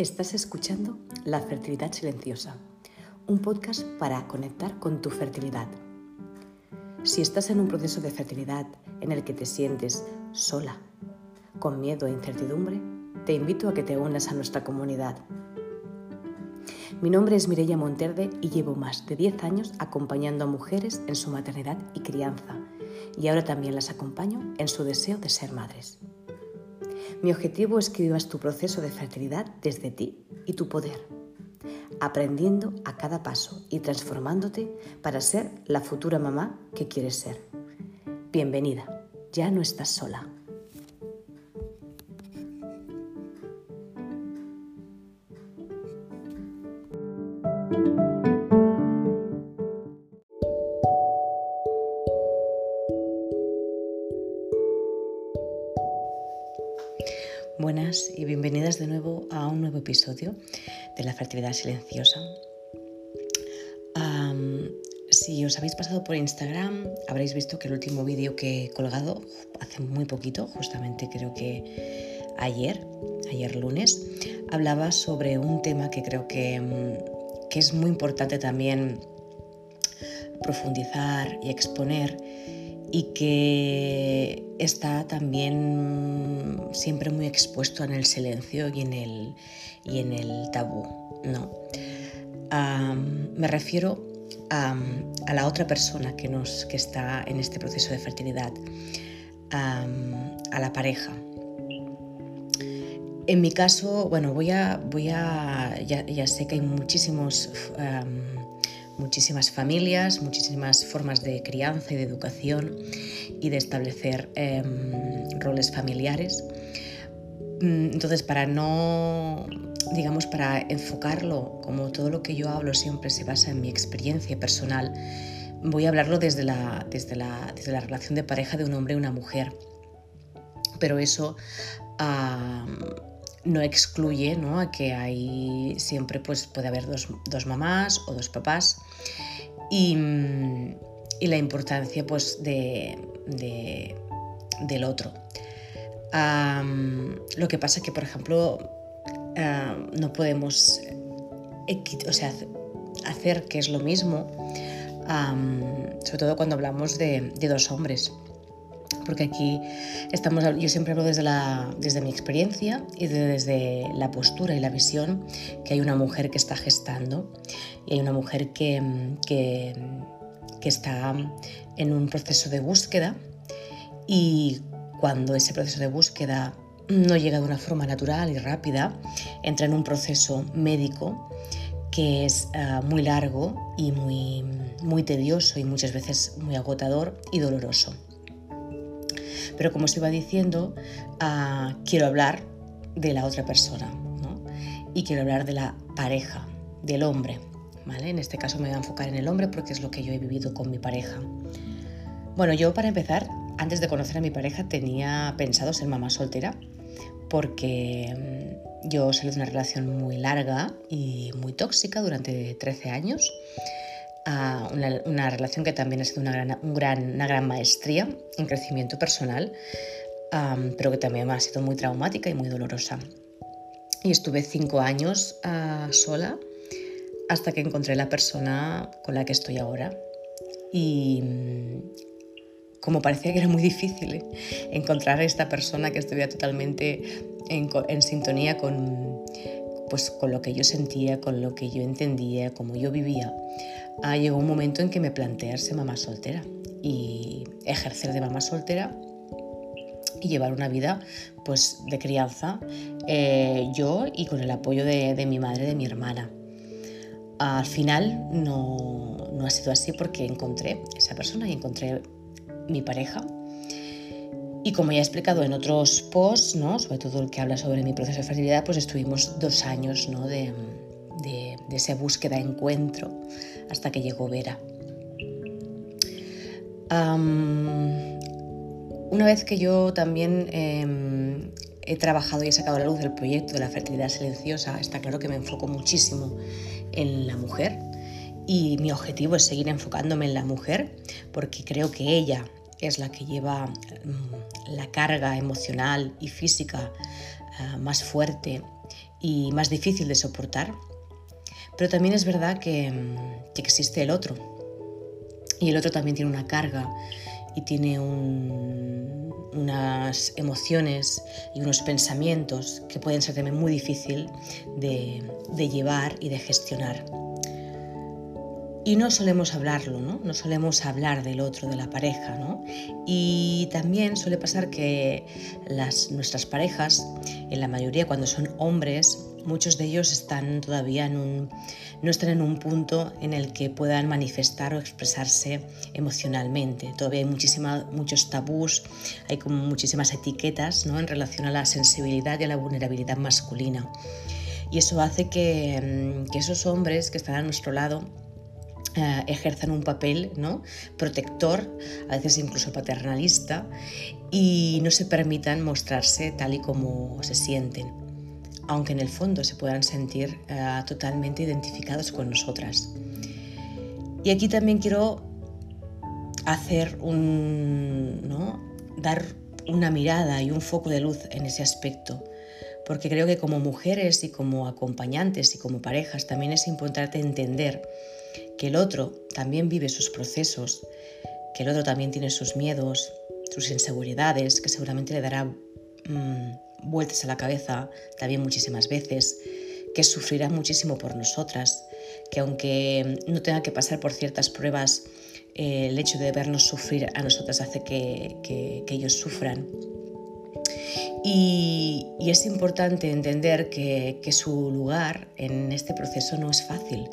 Estás escuchando La Fertilidad Silenciosa, un podcast para conectar con tu fertilidad. Si estás en un proceso de fertilidad en el que te sientes sola, con miedo e incertidumbre, te invito a que te unas a nuestra comunidad. Mi nombre es Mireia Monterde y llevo más de 10 años acompañando a mujeres en su maternidad y crianza, y ahora también las acompaño en su deseo de ser madres. Mi objetivo es que vivas tu proceso de fertilidad desde ti y tu poder, aprendiendo a cada paso y transformándote para ser la futura mamá que quieres ser. Bienvenida, ya no estás sola. De la fertilidad silenciosa. si os habéis pasado por Instagram, habréis visto que el último vídeo que he colgado hace muy poquito, justamente creo que ayer, ayer lunes, hablaba sobre un tema que creo que, mm, que es muy importante también profundizar y exponer y que está también siempre muy expuesto en el silencio y en el, y en el tabú. ¿no? me refiero a, la otra persona que, nos, que está en este proceso de fertilidad, a la pareja. En mi caso, bueno, voy a, voy a ya, sé que hay muchísimos muchísimas familias, muchísimas formas de crianza y de educación y de establecer em, roles familiares. Mm, entonces, para no, digamos, para enfocarlo como todo lo que yo hablo siempre se basa en mi experiencia personal, voy a hablarlo desde la, desde la, desde la relación de pareja de un hombre y una mujer. Pero eso no excluye ¿no? a que hay siempre pues, puede haber dos, dos mamás o dos papás y, y la importancia pues, de, de, del otro. lo que pasa que, por ejemplo, no podemos o sea, hacer que es lo mismo, sobre todo cuando hablamos de, de dos hombres porque aquí estamos, yo siempre hablo desde, la, desde mi experiencia y desde la postura y la visión que hay una mujer que está gestando y hay una mujer que, que, está en un proceso de búsqueda y cuando ese proceso de búsqueda no llega de una forma natural y rápida, entra en un proceso médico que es ah, muy largo y muy, muy tedioso y muchas veces muy agotador y doloroso. Pero como os iba diciendo, ah, quiero hablar de la otra persona y quiero hablar de la pareja, del hombre. ¿vale? En este caso me voy a enfocar en el hombre porque es lo que yo he vivido con mi pareja. Bueno, yo para empezar, antes de conocer a mi pareja, tenía pensado ser mamá soltera porque mm, yo salí de una relación muy larga y muy tóxica durante 13 años una, relación que también ha sido una gran, una gran maestría en crecimiento personal, pero que también ha sido muy traumática y muy dolorosa. Y estuve cinco años ah, sola hasta que encontré la persona con la que estoy ahora. Y mm, como parecía que era muy difícil ¿eh? encontrar a esta persona que estuviera totalmente en, en sintonía con, pues, con lo que yo sentía, con lo que yo entendía, como yo vivía, ah, llegó un momento en que me planteé ser mamá soltera y ejercer de mamá soltera y llevar una vida pues, de crianza eh, yo y con el apoyo de, de mi madre de mi hermana. Al final no, no ha sido así porque encontré esa persona y encontré mi pareja y como ya he explicado en otros posts, ¿no? sobre todo el que habla sobre mi proceso de fertilidad, pues estuvimos dos años ¿no? de, de, esa búsqueda, encuentro, hasta que llegó Vera. una vez que yo también em, he trabajado y he sacado a la luz del proyecto de la fertilidad silenciosa, está claro que me enfoco muchísimo en la mujer y mi objetivo es seguir enfocándome en la mujer porque creo que ella es la que lleva mm, la carga emocional y física ah, más fuerte y más difícil de soportar. Pero también es verdad que, que existe el otro. Y el otro también tiene una carga y tiene unas emociones y unos pensamientos que pueden ser también muy difícil de, de llevar y de gestionar. Y no solemos hablarlo, ¿no? No solemos hablar del otro, de la pareja, ¿no? Y también suele pasar que las, nuestras parejas, en la mayoría cuando son hombres, muchos de ellos están todavía en un, no están en un punto en el que puedan manifestar o expresarse emocionalmente. Todavía hay muchísima, muchos tabús, hay como muchísimas etiquetas ¿no? en relación a la sensibilidad y a la vulnerabilidad masculina. Y eso hace que, que esos hombres que están a nuestro lado eh, ejerzan un papel ¿no? protector, a veces incluso paternalista, y no se permitan mostrarse tal y como se sienten, aunque en el fondo se puedan sentir eh, totalmente identificados con nosotras. Y aquí también quiero hacer un, ¿no? dar una mirada y un foco de luz en ese aspecto, porque creo que como mujeres y como acompañantes y como parejas también es importante entender que el otro también vive sus procesos, que el otro también tiene sus miedos, sus inseguridades, que seguramente le dará mm, vueltas a la cabeza también muchísimas veces, que sufrirá muchísimo por nosotras, que aunque no tenga que pasar por ciertas pruebas, eh, el hecho de vernos sufrir a nosotras hace que, ellos sufran. Y, es importante entender que, que su lugar en este proceso no es fácil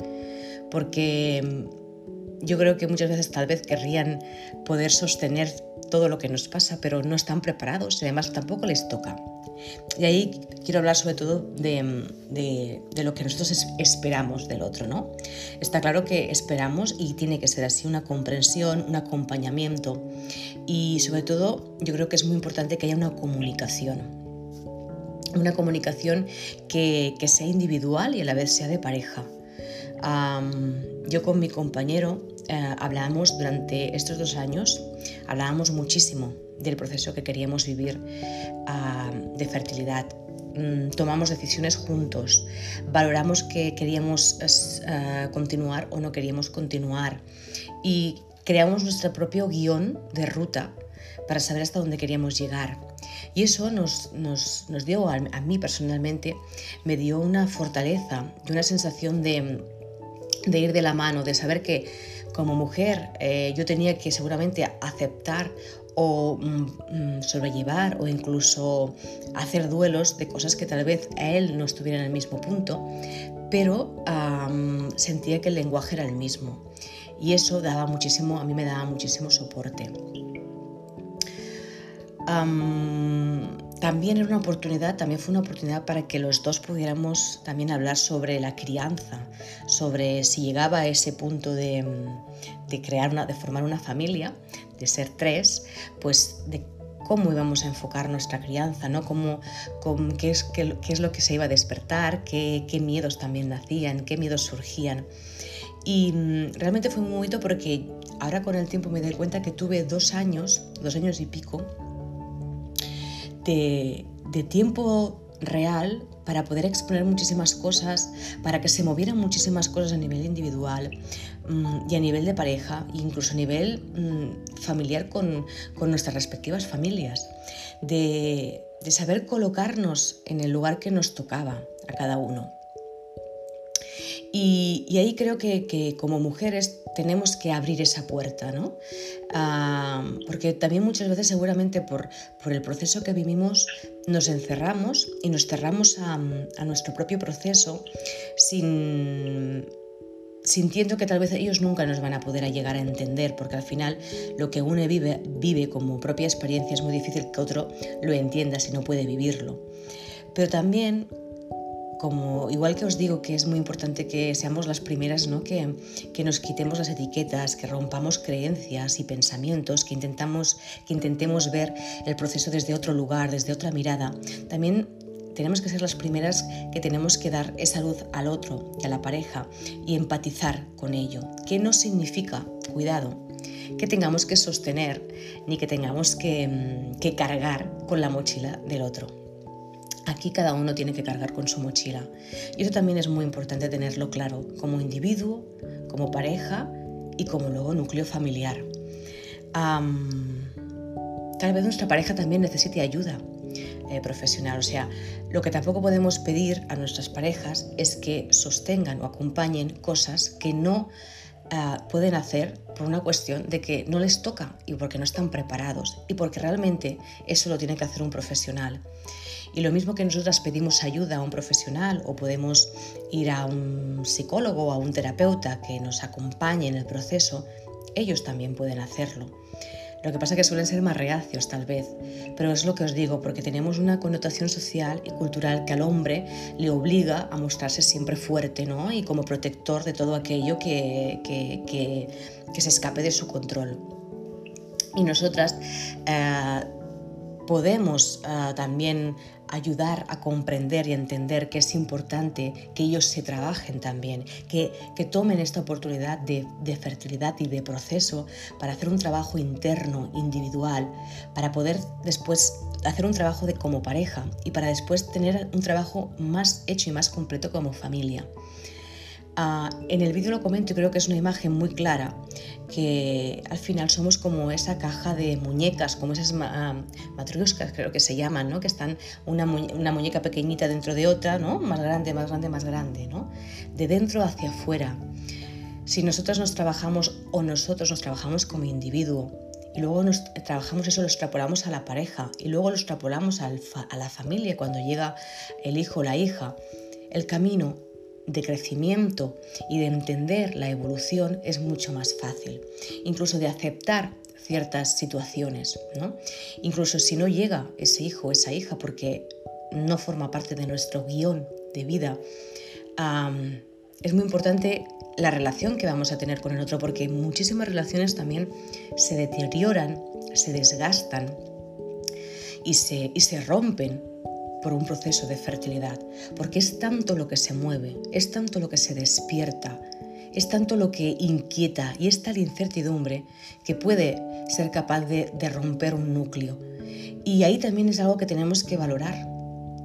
porque mm, yo creo que muchas veces tal vez querrían poder sostener todo lo que nos pasa, pero no están preparados y además tampoco les toca. Y ahí quiero hablar sobre todo de, mm, lo que nosotros esperamos del otro, ¿no? Está claro que esperamos y tiene que ser así una comprensión, un acompañamiento y sobre todo yo creo que es muy importante que haya una comunicación. Una comunicación que sea individual y a la vez sea de pareja yo con mi compañero eh, hablábamos durante estos dos años, hablábamos muchísimo del proceso que queríamos vivir de fertilidad. Mm, tomamos decisiones juntos, valoramos que queríamos eh, continuar o no queríamos continuar y creamos nuestro propio guion de ruta para saber hasta dónde queríamos llegar. Y eso nos, nos, nos dio, a, mí personalmente, me dio una fortaleza y una sensación de, de ir de la mano, de saber que como mujer eh, yo tenía que seguramente aceptar o mm, mm, sobrellevar o incluso hacer duelos de cosas que tal vez a él no estuviera en el mismo punto, pero sentía que el lenguaje era el mismo. Y eso daba muchísimo, a mí me daba muchísimo soporte. También era una oportunidad, también fue una oportunidad para que los dos pudiéramos también hablar sobre la crianza, sobre si llegaba a ese punto de, crear una, de formar una familia, de ser tres, pues de cómo íbamos a enfocar nuestra crianza, ¿no? Cómo, qué, es, qué, es lo que se iba a despertar, qué, qué miedos también nacían, qué miedos surgían. Y mm, realmente fue muy bonito porque ahora con el tiempo me doy cuenta que tuve dos años, dos años y pico, de, tiempo real para poder exponer muchísimas cosas, para que se movieran muchísimas cosas a nivel individual mm, y a nivel de pareja, e incluso a nivel mm, familiar con, nuestras respectivas familias, de, saber colocarnos en el lugar que nos tocaba a cada uno. Y, ahí creo que, como mujeres tenemos que abrir esa puerta, ¿no? Ah, porque también muchas veces seguramente por, por, el proceso que vivimos nos encerramos y nos cerramos a, nuestro propio proceso sin, sintiendo que tal vez ellos nunca nos van a poder llegar a entender, porque al final lo que uno vive, vive como propia experiencia es muy difícil que otro lo entienda si no puede vivirlo. Pero también como igual que os digo que es muy importante que seamos las primeras, ¿no? que, que nos quitemos las etiquetas, que rompamos creencias y pensamientos, que, intentamos, que intentemos ver el proceso desde otro lugar, desde otra mirada, también tenemos que ser las primeras que tenemos que dar esa luz al otro y a la pareja y empatizar con ello, que no significa, cuidado, que tengamos que sostener ni que tengamos que, que cargar con la mochila del otro. Aquí cada uno tiene que cargar con su mochila. Y eso también es muy importante tenerlo claro, como individuo, como pareja y como luego núcleo familiar. tal vez nuestra pareja también necesite ayuda eh, profesional. O sea, lo que tampoco podemos pedir a nuestras parejas es que sostengan o acompañen cosas que no ah, pueden hacer por una cuestión de que no les toca y porque no están preparados y porque realmente eso lo tiene que hacer un profesional. Y lo mismo que nosotras pedimos ayuda a un profesional o podemos ir a un psicólogo o a un terapeuta que nos acompañe en el proceso, ellos también pueden hacerlo. Lo que pasa es que suelen ser más reacios tal vez, pero es lo que os digo, porque tenemos una connotación social y cultural que al hombre le obliga a mostrarse siempre fuerte ¿no? y como protector de todo aquello que, que, se escape de su control. Y nosotras eh, podemos eh, también ayudar a comprender y entender que es importante que ellos se trabajen también, que, tomen esta oportunidad de, fertilidad y de proceso para hacer un trabajo interno, individual, para poder después hacer un trabajo de como pareja y para después tener un trabajo más hecho y más completo como familia. Ah, en el vídeo lo comento y creo que es una imagen muy clara, que al final somos como esa caja de muñecas, como esas uh, creo que se llaman, ¿no? que están una, muñeca pequeñita dentro de otra, ¿no? más grande, más grande, más grande, ¿no? de dentro hacia afuera. Si nosotros nos trabajamos o nosotros nos trabajamos como individuo y luego nos trabajamos eso, lo extrapolamos a la pareja y luego lo extrapolamos a la familia cuando llega el hijo o la hija, el camino de crecimiento y de entender la evolución es mucho más fácil, incluso de aceptar ciertas situaciones, ¿no? Incluso si no llega ese hijo esa hija porque no forma parte de nuestro guion de vida, es muy importante la relación que vamos a tener con el otro porque muchísimas relaciones también se deterioran, se desgastan y se, y se rompen por un proceso de fertilidad, porque es tanto lo que se mueve, es tanto lo que se despierta, es tanto lo que inquieta y es tal incertidumbre que puede ser capaz de, romper un núcleo. Y ahí también es algo que tenemos que valorar.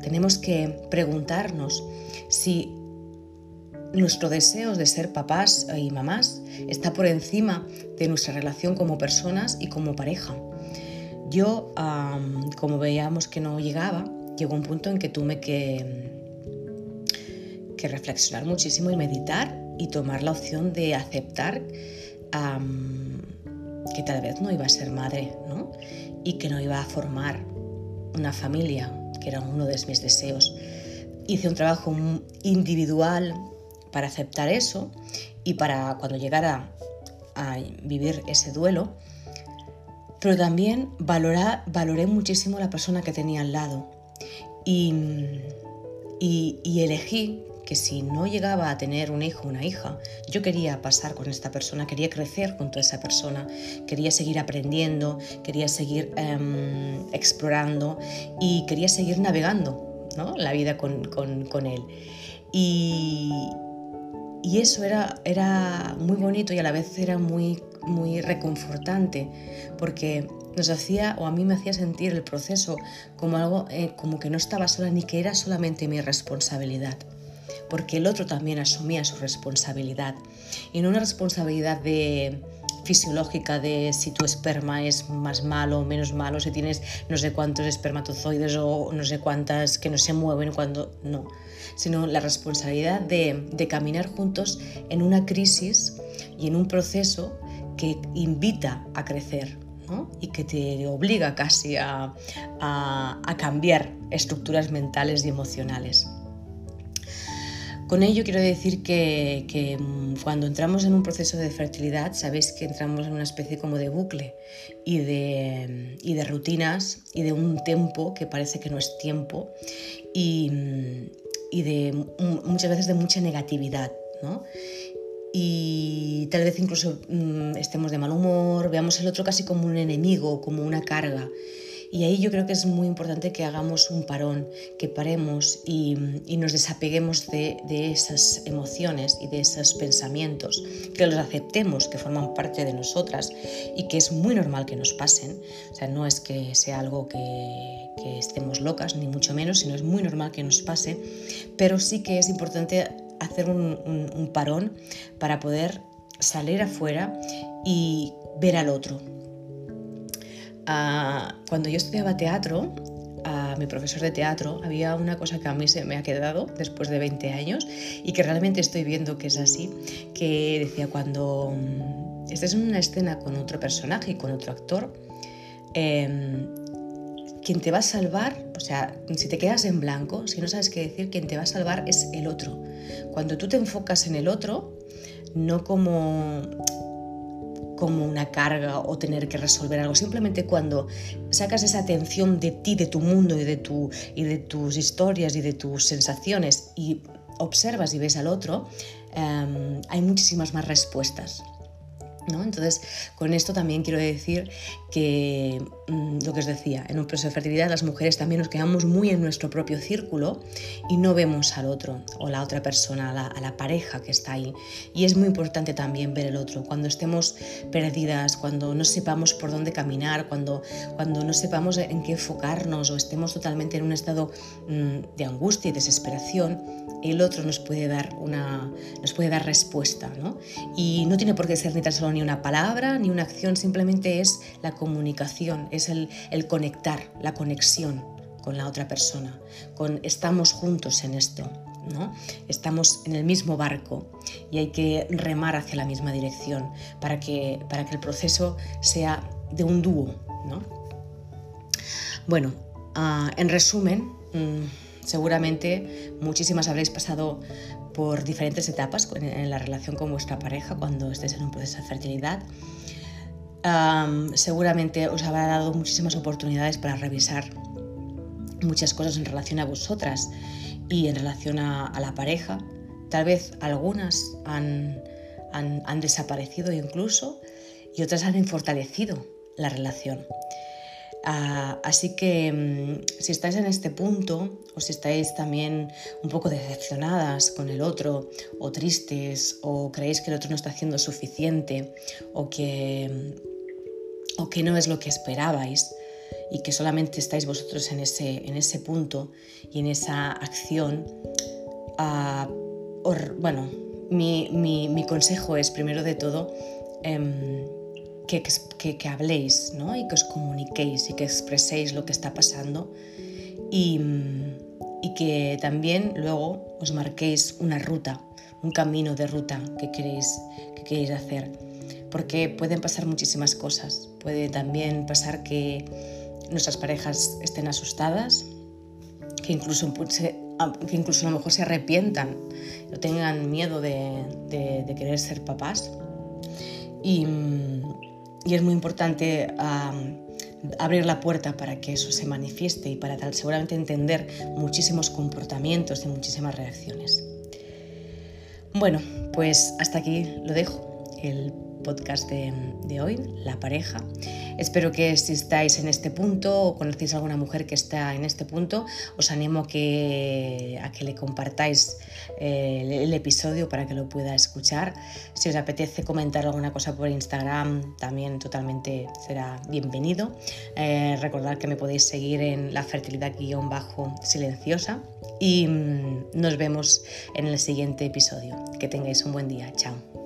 Tenemos que preguntarnos si nuestro deseo de ser papás y mamás está por encima de nuestra relación como personas y como pareja. Yo, como veíamos que no llegaba, llegó un punto en que tuve que, que reflexionar muchísimo y meditar y tomar la opción de aceptar que tal vez no iba a ser madre ¿no? y que no iba a formar una familia, que era uno de mis deseos. Hice un trabajo individual para aceptar eso y para cuando llegara a vivir ese duelo, pero también valoré muchísimo la persona que tenía al lado y, elegí que si no llegaba a tener un hijo o una hija, yo quería pasar con esta persona, quería crecer junto a esa persona, quería seguir aprendiendo, quería seguir em, explorando y quería seguir navegando ¿no? la vida con, él. Y, y eso era, era muy bonito y a la vez era muy, muy reconfortante, porque nos hacía, o a mí me hacía sentir el proceso como algo eh, como que no estaba sola ni que era solamente mi responsabilidad, porque el otro también asumía su responsabilidad, y no una responsabilidad de fisiológica de si tu esperma es más malo o menos malo, si tienes no sé cuántos espermatozoides o no sé cuántas que no se mueven cuando no, sino la responsabilidad de, de caminar juntos en una crisis y en un proceso que invita a crecer, y que te obliga casi a, cambiar estructuras mentales y emocionales. Con ello quiero decir que, mm, cuando entramos en un proceso de fertilidad, sabéis que entramos en una especie como de bucle y de, y de rutinas y de un tiempo que parece que no es tiempo y, y de muchas veces de mucha negatividad. ¿no? Y tal vez incluso mm, estemos de mal humor, veamos el otro casi como un enemigo, como una carga. Y ahí yo creo que es muy importante que hagamos un parón, que paremos y, nos desapeguemos de, esas emociones y de esos pensamientos, que los aceptemos, que forman parte de nosotras y que es muy normal que nos pasen. O sea, no es que sea algo que, estemos locas, ni mucho menos, sino es muy normal que nos pase, pero sí que es importante hacer un parón para poder salir afuera y ver al otro, cuando yo estudiaba teatro, a mi profesor de teatro, había una cosa que a mí se me ha quedado después de 20 años y que realmente estoy viendo que es así, que decía cuando mm, estés en una escena con otro personaje y con otro actor, em, quien te va a salvar, o sea, si te quedas en blanco, si no sabes qué decir, quien te va a salvar es el otro. Cuando tú te enfocas en el otro, no como como una carga o tener que resolver algo. Simplemente cuando sacas esa atención de ti, de tu mundo y de, tu, y de tus historias y de tus sensaciones y observas y ves al otro, em, hay muchísimas más respuestas. Entonces, con esto también quiero decir que mm, lo que os decía, en un proceso de fertilidad las mujeres también nos quedamos muy en nuestro propio círculo y no vemos al otro o la otra persona, a la, pareja que está ahí. Y es muy importante también ver el otro. Cuando estemos perdidas, cuando no sepamos por dónde caminar, cuando, cuando no sepamos en qué enfocarnos o estemos totalmente en un estado mm, de angustia y desesperación, el otro nos puede dar, una, nos puede dar respuesta. ¿no? Y no tiene por qué ser ni tan solo ni una palabra ni una acción, simplemente es la comunicación, es el, conectar, la conexión con la otra persona, con estamos juntos en esto. ¿no? Estamos en el mismo barco y hay que remar hacia la misma dirección para que, para que el proceso sea de un dúo. ¿no? Bueno, ah, en resumen, mm, seguramente muchísimas habréis pasado por diferentes etapas en la relación con vuestra pareja cuando estéis en un proceso de fertilidad. seguramente os habrá dado muchísimas oportunidades para revisar muchas cosas en relación a vosotras y en relación a, la pareja. Tal vez algunas han, han desaparecido incluso y otras han fortalecido la relación. Ah, así que mm, si estáis en este punto o si estáis también un poco decepcionadas con el otro o tristes o creéis que el otro no está haciendo suficiente o que, mm, o que no es lo que esperabais y que solamente estáis vosotros en ese, en ese punto y en esa acción, ah, bueno, mi, mi, consejo es primero de todo em, que, que, habléis ¿no? y que os comuniquéis y que expreséis lo que está pasando y, y, que también luego os marquéis una ruta, un camino de ruta que queréis, que queréis hacer. Porque pueden pasar muchísimas cosas. Puede también pasar que nuestras parejas estén asustadas, que incluso, que incluso a lo mejor se arrepientan o tengan miedo de, de, de querer ser papás. Y, y es muy importante abrir la puerta para que eso se manifieste y para tal, seguramente entender muchísimos comportamientos y muchísimas reacciones. Bueno, pues hasta aquí lo dejo, podcast de hoy, la pareja. Espero que si estáis en este punto o conocéis a alguna mujer que está en este punto, os animo a que, le compartáis eh, el, episodio para que lo pueda escuchar. Si os apetece comentar alguna cosa por Instagram, también totalmente será bienvenido. Eh, recordad que me podéis seguir en la fertilidad-silenciosa y mm, nos vemos en el siguiente episodio. Que tengáis un buen día. Chao.